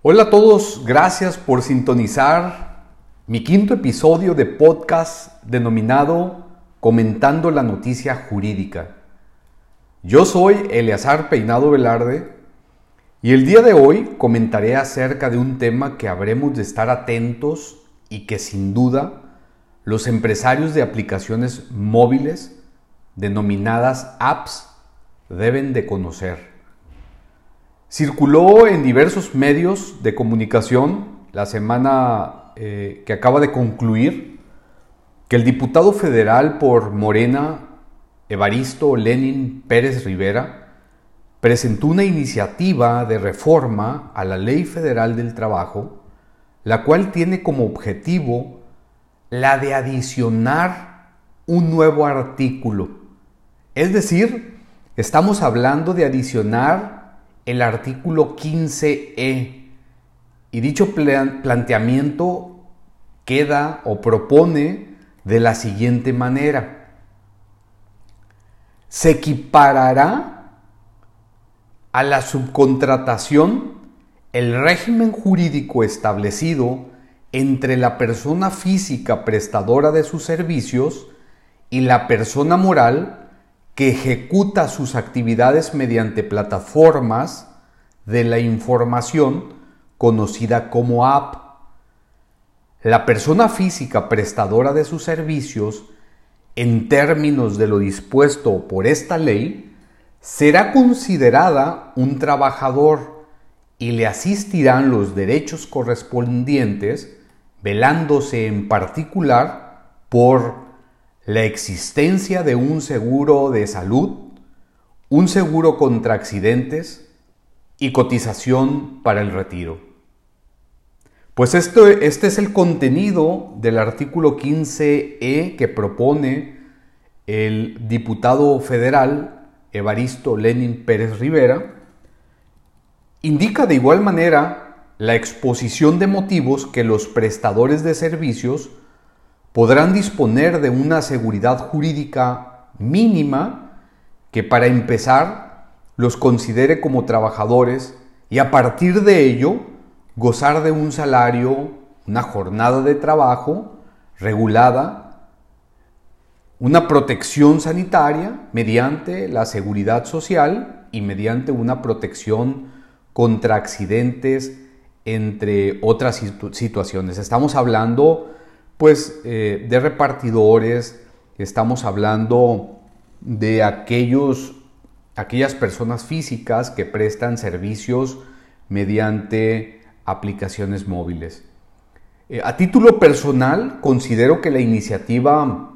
Hola a todos, gracias por sintonizar mi quinto episodio de podcast denominado Comentando la Noticia Jurídica. Yo soy Eleazar Peinado Velarde y el día de hoy comentaré acerca de un tema que habremos de estar atentos y que sin duda los empresarios de aplicaciones móviles denominadas apps deben de conocer. Circuló en diversos medios de comunicación la semana eh, que acaba de concluir que el diputado federal por Morena, Evaristo Lenin Pérez Rivera, presentó una iniciativa de reforma a la Ley Federal del Trabajo, la cual tiene como objetivo la de adicionar un nuevo artículo. Es decir, estamos hablando de adicionar el artículo 15e. Y dicho planteamiento queda o propone de la siguiente manera. Se equiparará a la subcontratación el régimen jurídico establecido entre la persona física prestadora de sus servicios y la persona moral que ejecuta sus actividades mediante plataformas de la información conocida como app. La persona física prestadora de sus servicios, en términos de lo dispuesto por esta ley, será considerada un trabajador y le asistirán los derechos correspondientes, velándose en particular por la existencia de un seguro de salud, un seguro contra accidentes y cotización para el retiro. Pues esto, este es el contenido del artículo 15E que propone el diputado federal Evaristo Lenin Pérez Rivera. Indica de igual manera la exposición de motivos que los prestadores de servicios podrán disponer de una seguridad jurídica mínima que para empezar los considere como trabajadores y a partir de ello gozar de un salario, una jornada de trabajo regulada, una protección sanitaria mediante la seguridad social y mediante una protección contra accidentes, entre otras situaciones. Estamos hablando pues eh, de repartidores, estamos hablando de aquellos, aquellas personas físicas que prestan servicios mediante aplicaciones móviles. Eh, a título personal, considero que la iniciativa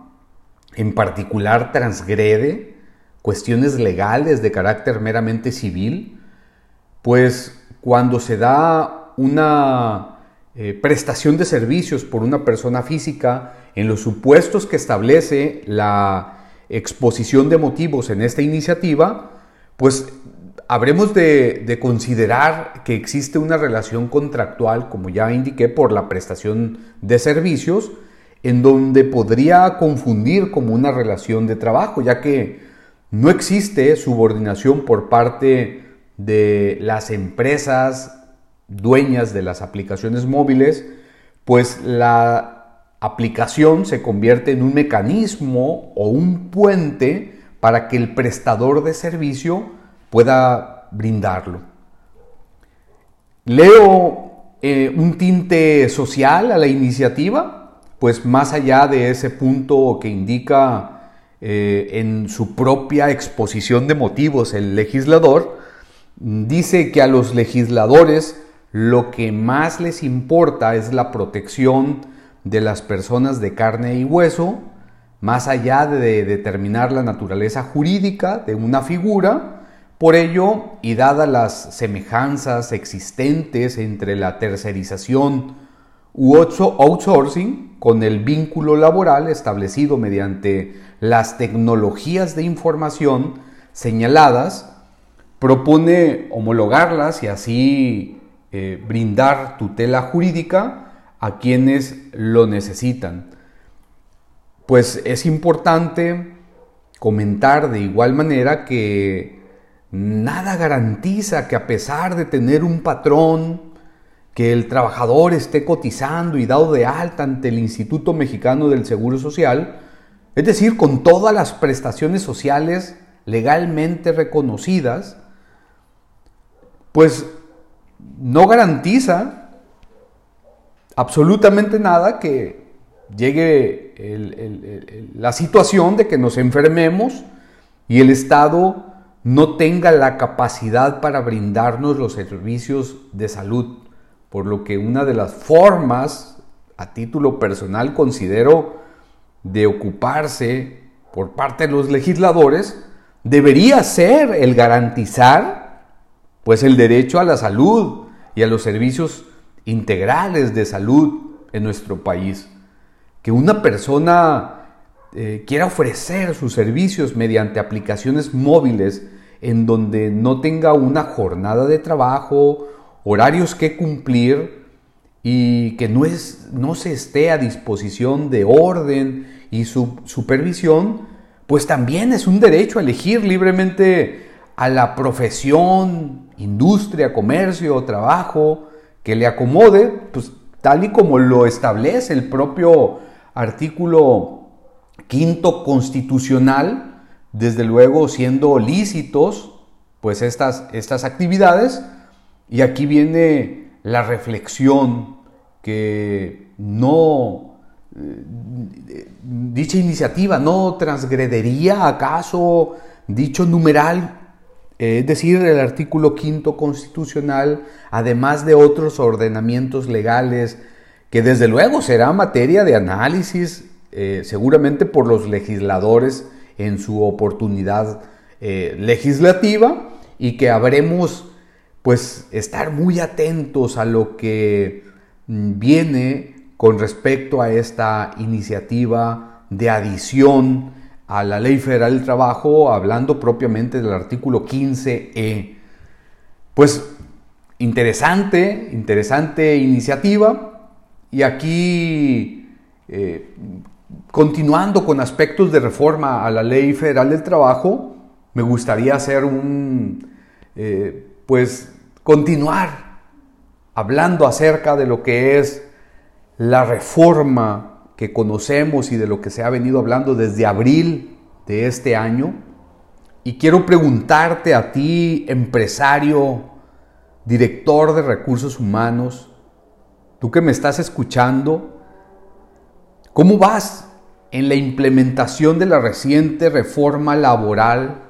en particular transgrede cuestiones legales de carácter meramente civil, pues cuando se da una eh, prestación de servicios por una persona física en los supuestos que establece la exposición de motivos en esta iniciativa, pues habremos de, de, considerar que existe una relación contractual, como ya indiqué, por la prestación de servicios, en donde podría confundir como una relación de trabajo, ya que no existe subordinación por parte de las empresas dueñas de las aplicaciones móviles, pues la aplicación se convierte en un mecanismo o un puente para que el prestador de servicio pueda brindarlo. Leo eh, un tinte social a la iniciativa, pues más allá de ese punto que indica eh, en su propia exposición de motivos el legislador, dice que a los legisladores lo que más les importa es la protección de las personas de carne y hueso, más allá de determinar la naturaleza jurídica de una figura. Por ello, y dadas las semejanzas existentes entre la tercerización u outsourcing con el vínculo laboral establecido mediante las tecnologías de información señaladas, propone homologarlas y así eh, brindar tutela jurídica a quienes lo necesitan. Pues es importante comentar de igual manera que nada garantiza que a pesar de tener un patrón que el trabajador esté cotizando y dado de alta ante el Instituto Mexicano del Seguro Social, es decir, con todas las prestaciones sociales legalmente reconocidas, pues no garantiza absolutamente nada que llegue la situación de que nos enfermemos y el Estado no tenga la capacidad para brindarnos los servicios de salud. Por lo que una de las formas, a título personal, considero de ocuparse por parte de los legisladores, debería ser el garantizar pues el derecho a la salud y a los servicios integrales de salud en nuestro país. Que una persona eh, quiera ofrecer sus servicios mediante aplicaciones móviles en donde no tenga una jornada de trabajo, horarios que cumplir y que no, es, no se esté a disposición de orden y su supervisión, pues también es un derecho a elegir libremente a la profesión, industria, comercio, trabajo que le acomode, pues tal y como lo establece el propio artículo quinto constitucional, desde luego siendo lícitos pues estas, estas actividades. Y aquí viene la reflexión que no, eh, dicha iniciativa no transgredería acaso dicho numeral es decir, el artículo quinto constitucional, además de otros ordenamientos legales, que desde luego será materia de análisis eh, seguramente por los legisladores en su oportunidad eh, legislativa y que habremos pues estar muy atentos a lo que mm, viene con respecto a esta iniciativa de adición a la Ley Federal del Trabajo, hablando propiamente del artículo 15E. Pues interesante, interesante iniciativa. Y aquí, eh, continuando con aspectos de reforma a la Ley Federal del Trabajo, me gustaría hacer un, eh, pues, continuar hablando acerca de lo que es la reforma que conocemos y de lo que se ha venido hablando desde abril de este año. Y quiero preguntarte a ti, empresario, director de recursos humanos, tú que me estás escuchando, ¿cómo vas en la implementación de la reciente reforma laboral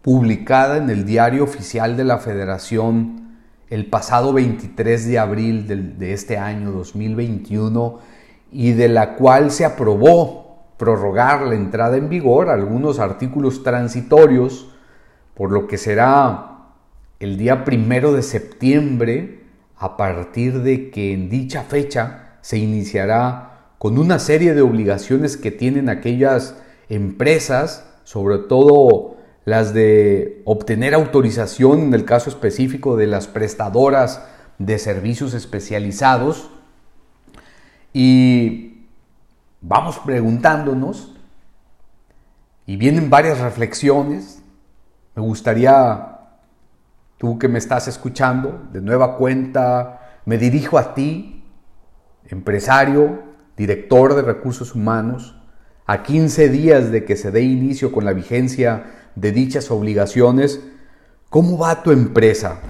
publicada en el Diario Oficial de la Federación el pasado 23 de abril de, este año 2021? Y de la cual se aprobó prorrogar la entrada en vigor algunos artículos transitorios, por lo que será el día primero de septiembre, a partir de que en dicha fecha se iniciará con una serie de obligaciones que tienen aquellas empresas, sobre todo las de obtener autorización en el caso específico de las prestadoras de servicios especializados, y vamos preguntándonos, y vienen varias reflexiones. Me gustaría, tú que me estás escuchando, de nueva cuenta, me dirijo a ti, empresario, director de recursos humanos, a 15 días de que se dé inicio con la vigencia de dichas obligaciones, ¿cómo va tu empresa?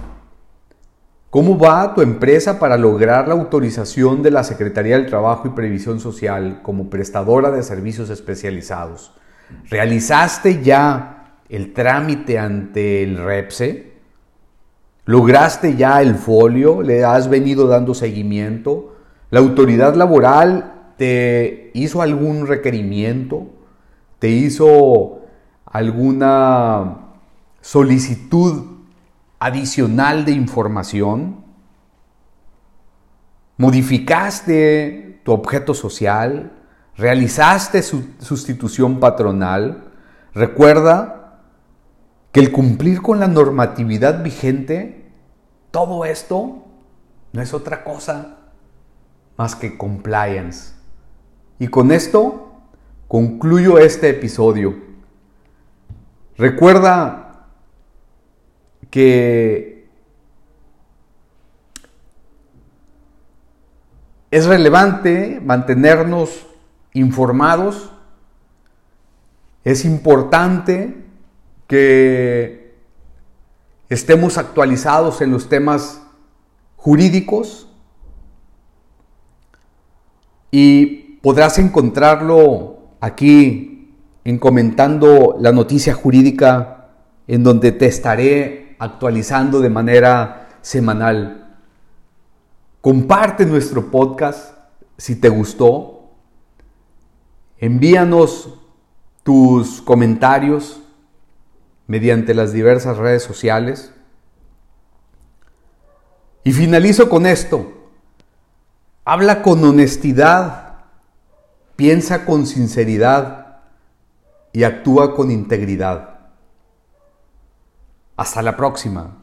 ¿Cómo va tu empresa para lograr la autorización de la Secretaría del Trabajo y Previsión Social como prestadora de servicios especializados? ¿Realizaste ya el trámite ante el REPSE? ¿Lograste ya el folio? ¿Le has venido dando seguimiento? ¿La autoridad laboral te hizo algún requerimiento? ¿Te hizo alguna solicitud adicional de información, modificaste tu objeto social, realizaste su sustitución patronal, recuerda que el cumplir con la normatividad vigente, todo esto no es otra cosa más que compliance. Y con esto concluyo este episodio. Recuerda es relevante mantenernos informados. Es importante que estemos actualizados en los temas jurídicos y podrás encontrarlo aquí en comentando la noticia jurídica en donde te estaré actualizando de manera semanal. Comparte nuestro podcast si te gustó. Envíanos tus comentarios mediante las diversas redes sociales. Y finalizo con esto. Habla con honestidad, piensa con sinceridad y actúa con integridad. Hasta la próxima.